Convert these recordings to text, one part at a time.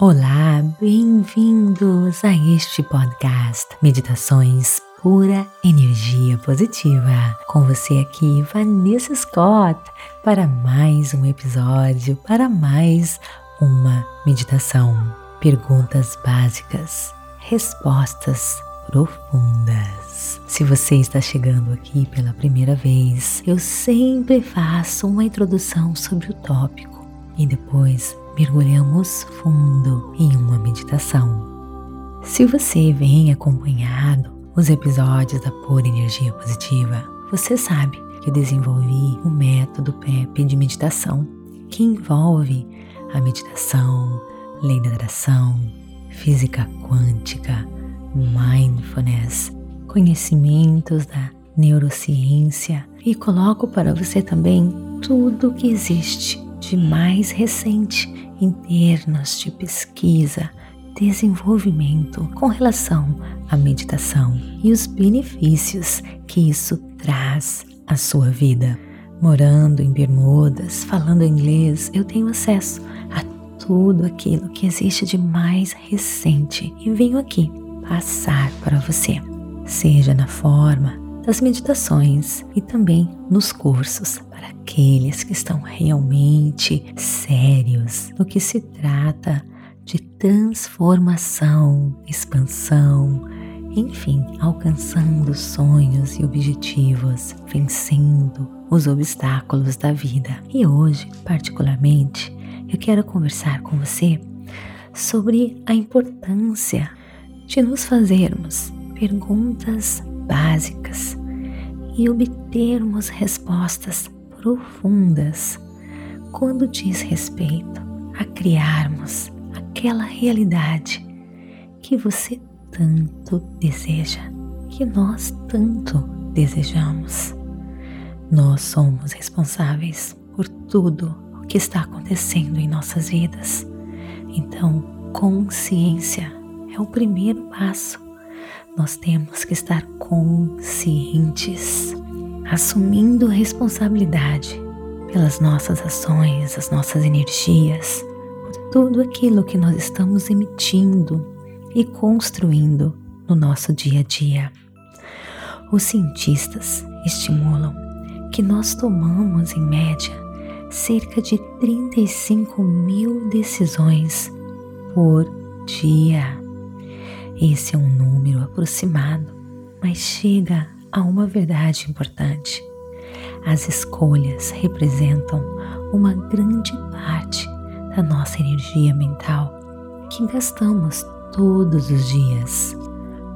Olá, bem-vindos a este podcast Meditações Pura Energia Positiva. Com você aqui, Vanessa Scott, para mais um episódio, para mais uma meditação. Perguntas básicas, respostas profundas. Se você está chegando aqui pela primeira vez, eu sempre faço uma introdução sobre o tópico e depois mergulhamos fundo em uma meditação. Se você vem acompanhado os episódios da Pura Energia Positiva, você sabe que eu desenvolvi um método PEP de meditação que envolve a meditação, lei da atração, física quântica, mindfulness, conhecimentos da neurociência e coloco para você também tudo o que existe de mais recente em termos de pesquisa, desenvolvimento com relação à meditação e os benefícios que isso traz à sua vida. Morando em Bermudas, falando inglês, eu tenho acesso a tudo aquilo que existe de mais recente e venho aqui passar para você, seja na forma das meditações e também nos cursos para aqueles que estão realmente sérios no que se trata de transformação, expansão, enfim, alcançando sonhos e objetivos, vencendo os obstáculos da vida. E hoje, particularmente, eu quero conversar com você sobre a importância de nos fazermos perguntas básicas e obtermos respostas profundas quando diz respeito a criarmos aquela realidade que você tanto deseja, que nós tanto desejamos. Nós somos responsáveis por tudo o que está acontecendo em nossas vidas. Então, consciência é o primeiro passo. Nós temos que estar conscientes assumindo responsabilidade pelas nossas ações, as nossas energias, por tudo aquilo que nós estamos emitindo e construindo no nosso dia a dia. Os cientistas estimulam que nós tomamos, em média, cerca de 35 mil decisões por dia. Esse é um número aproximado, mas chega há uma verdade importante. As escolhas representam uma grande parte da nossa energia mental que gastamos todos os dias.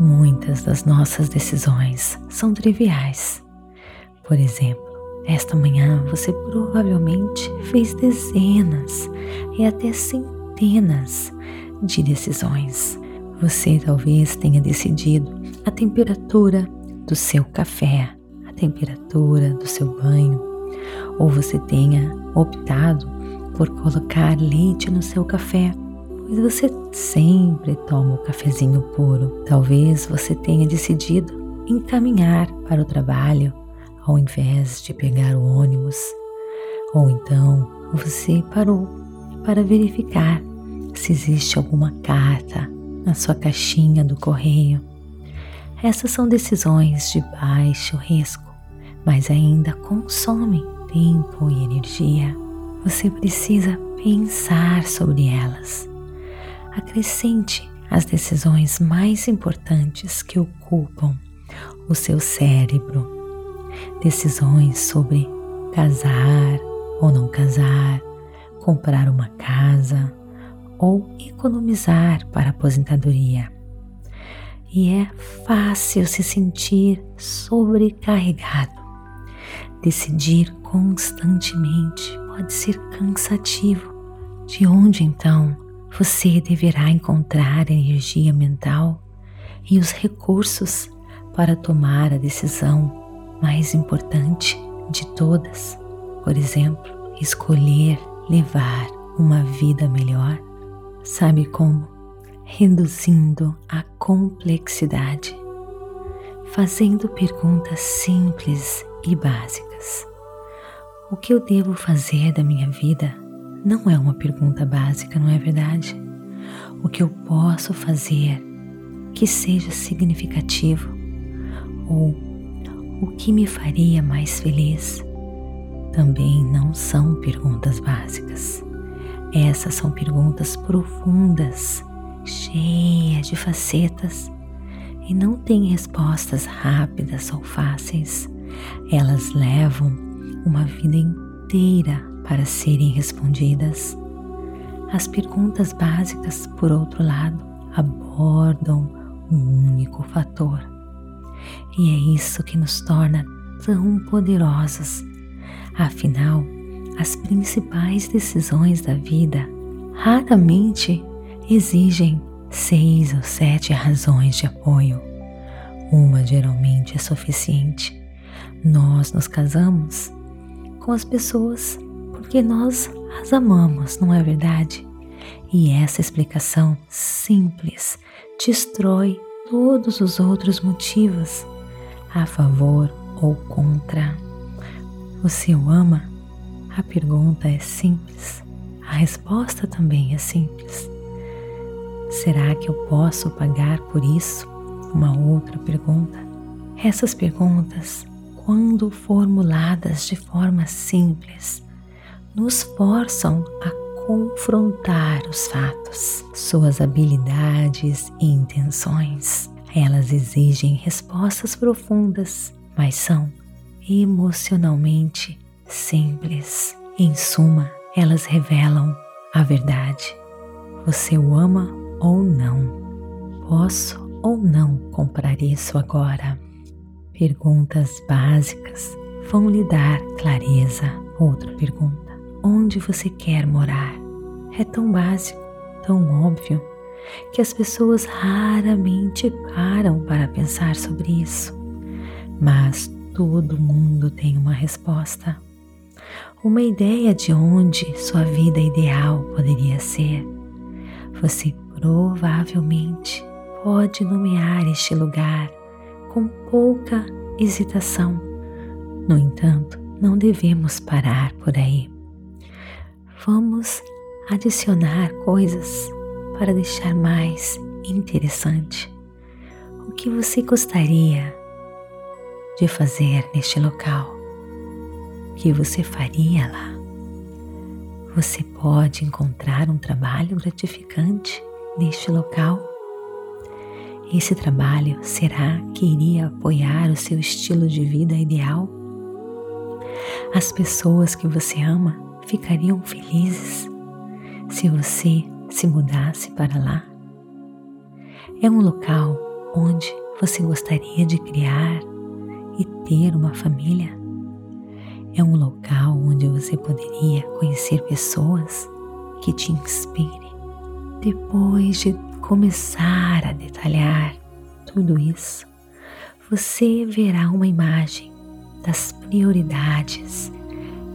Muitas das nossas decisões são triviais. Por exemplo, esta manhã você provavelmente fez dezenas e até centenas de decisões. Você talvez tenha decidido a temperatura do seu café, a temperatura do seu banho, ou você tenha optado por colocar leite no seu café, pois você sempre toma o cafezinho puro. Talvez você tenha decidido encaminhar para o trabalho ao invés de pegar o ônibus, ou então você parou para verificar se existe alguma carta na sua caixinha do correio essas são decisões de baixo risco, mas ainda consomem tempo e energia. Você precisa pensar sobre elas. Acrescente as decisões mais importantes que ocupam o seu cérebro. Decisões sobre casar ou não casar, comprar uma casa ou economizar para a aposentadoria e é fácil se sentir sobrecarregado. Decidir constantemente pode ser cansativo. De onde então você deverá encontrar energia mental e os recursos para tomar a decisão mais importante de todas? Por exemplo, escolher levar uma vida melhor? Sabe como? Reduzindo a complexidade, fazendo perguntas simples e básicas. O que eu devo fazer da minha vida não é uma pergunta básica, não é verdade? O que eu posso fazer que seja significativo? Ou o que me faria mais feliz? Também não são perguntas básicas. Essas são perguntas profundas, cheias de facetas e não têm respostas rápidas ou fáceis. Elas levam uma vida inteira para serem respondidas. As perguntas básicas, por outro lado, abordam um único fator. E é isso que nos torna tão poderosos. Afinal, as principais decisões da vida raramente exigem seis ou sete razões de apoio. Uma geralmente é suficiente. Nós nos casamos com as pessoas porque nós as amamos, não é verdade? E essa explicação simples destrói todos os outros motivos a favor ou contra. Você o ama? A pergunta é simples, a resposta também é simples. Será que eu posso pagar por isso? Uma outra pergunta. Essas perguntas, quando formuladas de forma simples, nos forçam a confrontar os fatos, suas habilidades e intenções. Elas exigem respostas profundas, mas são emocionalmente simples. Em suma, elas revelam a verdade. Você o ama ou não? Posso ou não comprar isso agora? Perguntas básicas vão lhe dar clareza. Outra pergunta: onde você quer morar? É tão básico, tão óbvio, que as pessoas raramente param para pensar sobre isso. Mas todo mundo tem uma resposta, uma ideia de onde sua vida ideal poderia ser. Você provavelmente pode nomear este lugar com pouca hesitação. No entanto, não devemos parar por aí. Vamos adicionar coisas para deixar mais interessante. O que você gostaria de fazer neste local? O que você faria lá? Você pode encontrar um trabalho gratificante neste local? Esse trabalho será que iria apoiar o seu estilo de vida ideal? As pessoas que você ama ficariam felizes se você se mudasse para lá? É um local onde você gostaria de criar e ter uma família? É um local onde você poderia conhecer pessoas que te inspirem. Depois de começar a detalhar tudo isso, você verá uma imagem das prioridades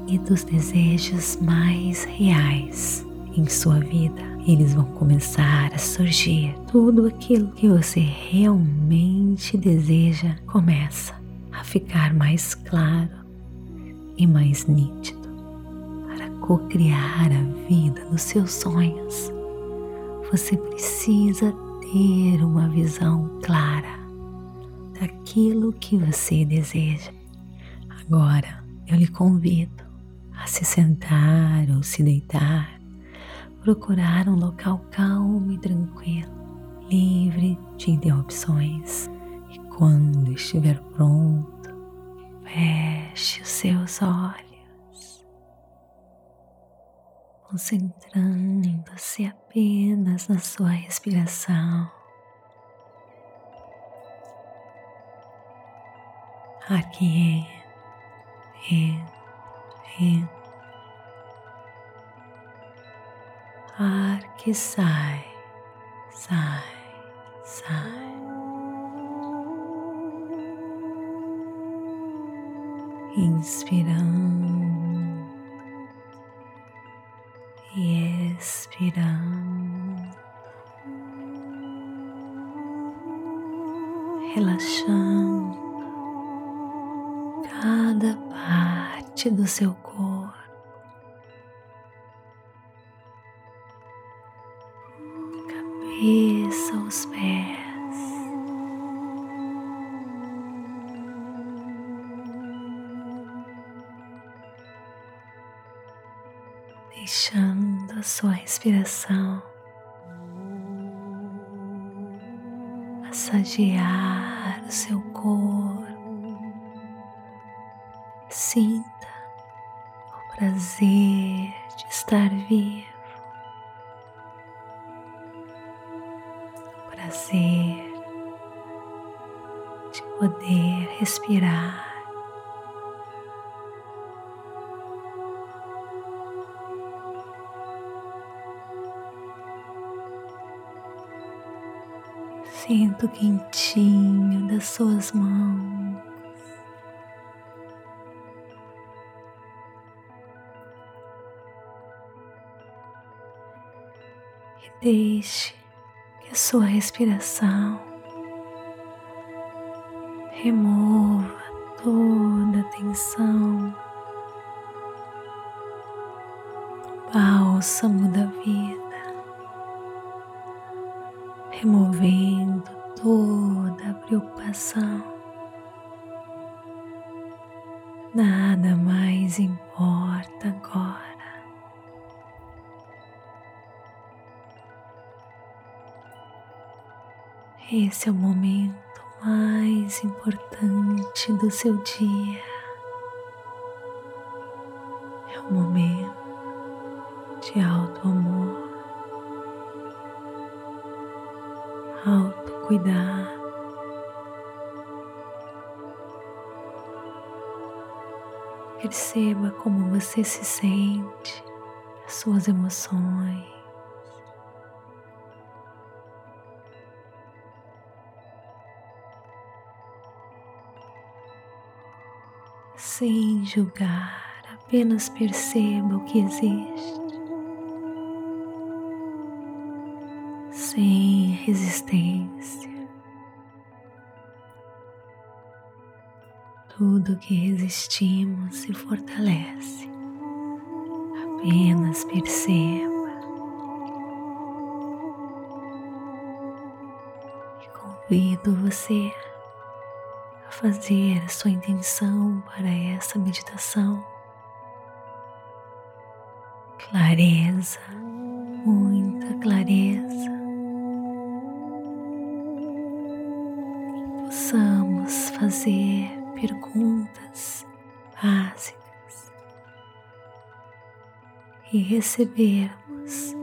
e dos desejos mais reais em sua vida. Eles vão começar a surgir. Tudo aquilo que você realmente deseja começa a ficar mais claro e mais nítido para co-criar a vida dos seus sonhos. Você precisa ter uma visão clara daquilo que você deseja. Agora eu lhe convido a se sentar ou se deitar, procurar um local calmo e tranquilo, livre de interrupções quando estiver pronto, feche os seus olhos, concentrando-se apenas na sua respiração. Aqui e, e, ar que sai, sai, sai. inspirando e expirando, relaxando cada parte do seu Sinta o prazer de estar vivo, o prazer de poder respirar. Sinto o quentinho das suas mãos. Deixe que a sua respiração remova toda a tensão, bálsamo da vida removendo toda a preocupação. Nada mais importa agora. Esse é o momento mais importante do seu dia. É o momento de alto amor. autocuidar. Perceba como você se sente, as suas emoções. Sem julgar, apenas perceba o que existe. sem resistência. Tudo que resistimos se fortalece. Apenas perceba. Convido você fazer sua intenção para essa meditação. Clareza, muita clareza. possamos fazer perguntas básicas e recebermos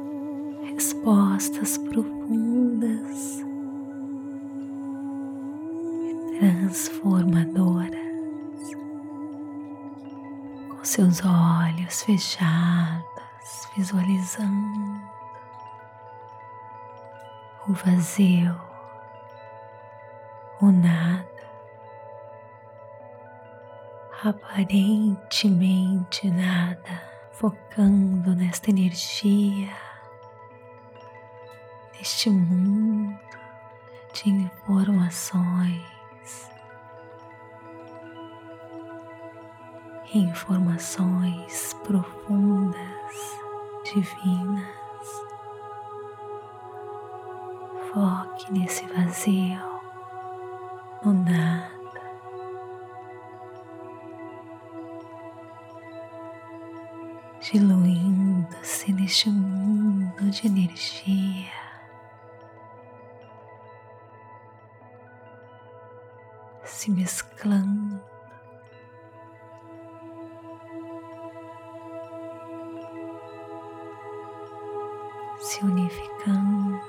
respostas profundas transformadoras. Com seus olhos fechados, visualizando o vazio o nada, aparentemente nada, focando nesta energia, neste mundo de informações. Informações profundas, divinas. Foque nesse vazio no nada. Diluindo-se neste mundo de energia. Se mesclando se unificando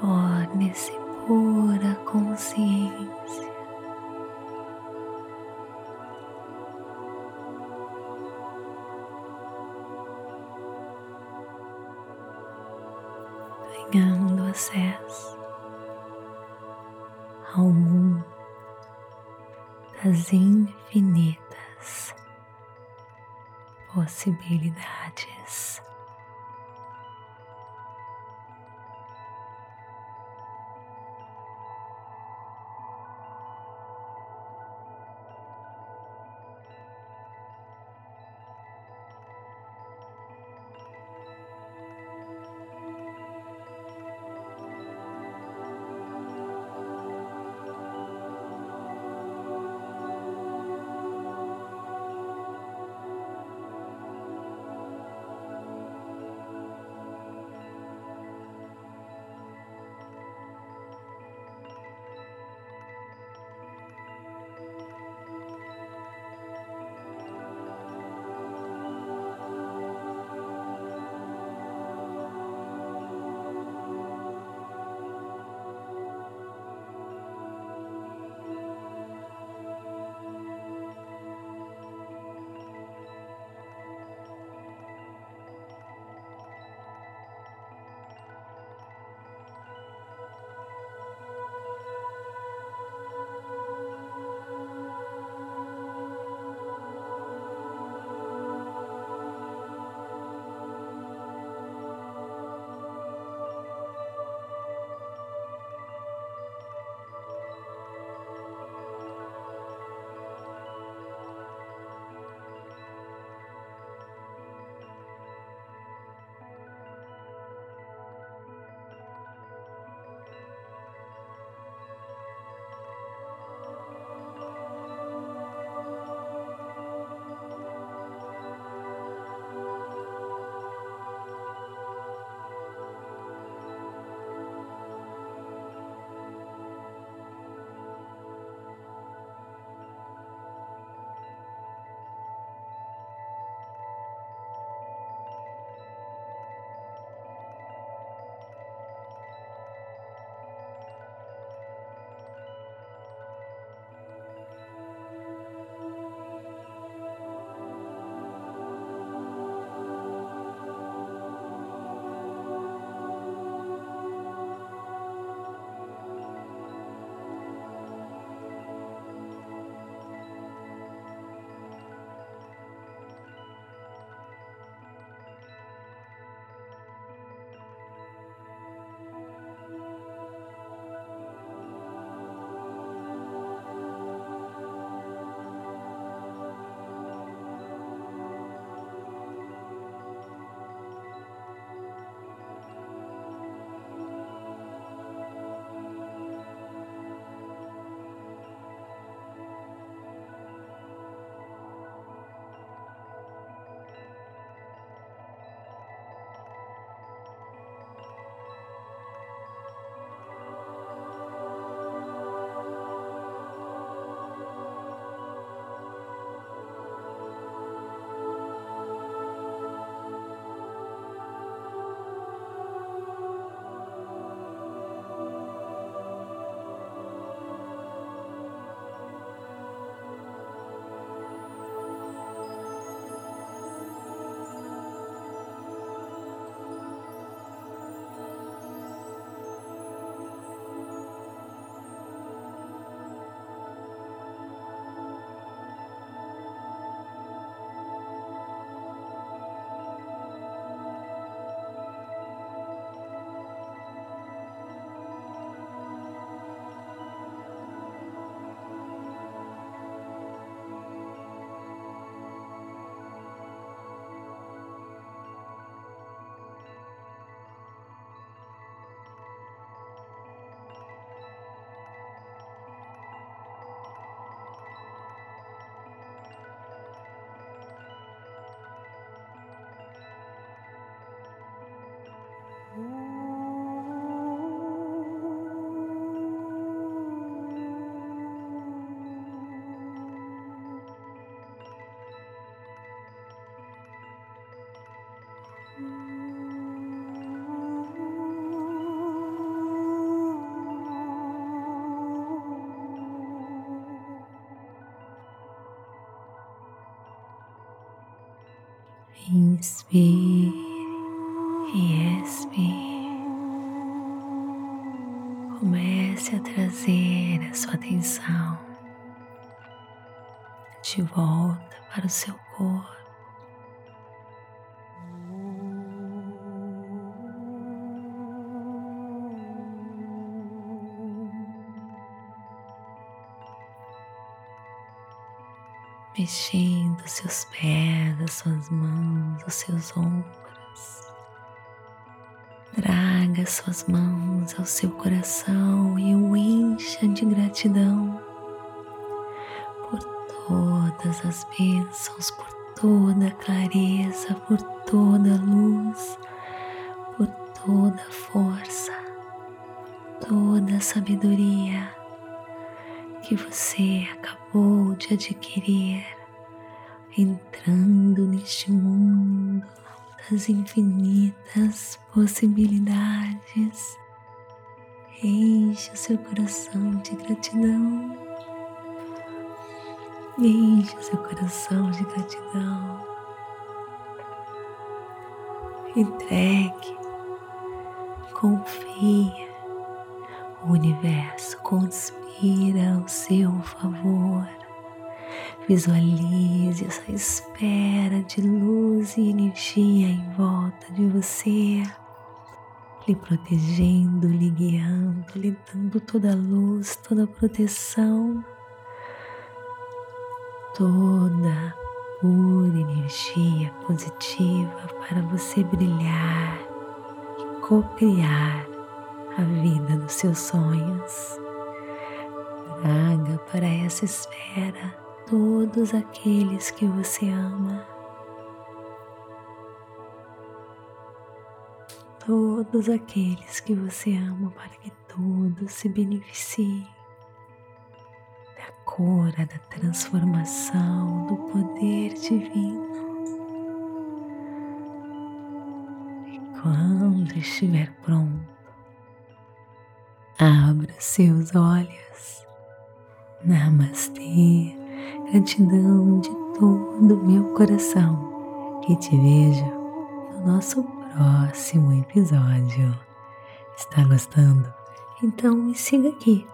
torne-se pura consciência. Ganhando acesso ao mundo das infinitas possibilidades. Inspire e expire. Comece a trazer a sua atenção de volta para o seu corpo. Mexendo seus pés, as suas mãos, os seus ombros. Traga suas mãos ao seu coração e o encha de gratidão por todas as bênçãos, por toda a clareza, por toda a luz, por toda a força, toda a sabedoria que você acabou de adquirir, das infinitas possibilidades. Enche o seu coração de gratidão. Enche o seu coração de gratidão. Entregue, confia. O universo conspira ao seu favor. Visualize essa espera de luz e energia em volta de você, lhe protegendo, lhe guiando, lhe dando toda a luz, toda a proteção, toda pura energia positiva para você brilhar e co-criar a vida dos seus sonhos. Traga para essa esfera todos aqueles que você ama. Todos aqueles que você ama para que todos se beneficiem da cura, da transformação, do poder divino. E quando estiver pronto, abra seus olhos Namastê, gratidão de todo o meu coração e te vejo no nosso próximo episódio. Está gostando? Então me siga aqui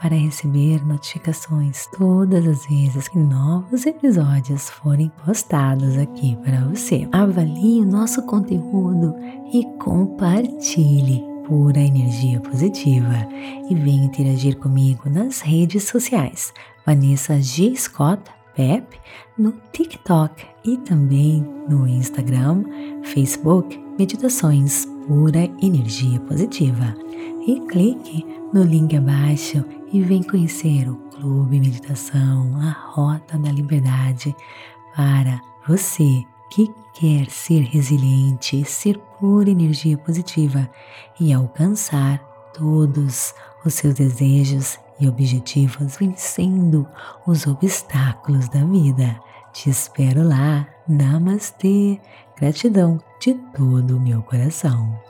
para receber notificações todas as vezes que novos episódios forem postados aqui para você. Avalie o nosso conteúdo e compartilhe pura energia positiva e venha interagir comigo nas redes sociais. Vanessa G. Scott Pep no TikTok e também no Instagram, Facebook, Meditações Pura Energia Positiva. E clique no link abaixo e vem conhecer o Clube Meditação, a Rota da Liberdade para você que quer ser resiliente, ser pura energia positiva e alcançar todos os seus desejos e objetivos vencendo os obstáculos da vida. Te espero lá. Namastê. Gratidão de todo o meu coração.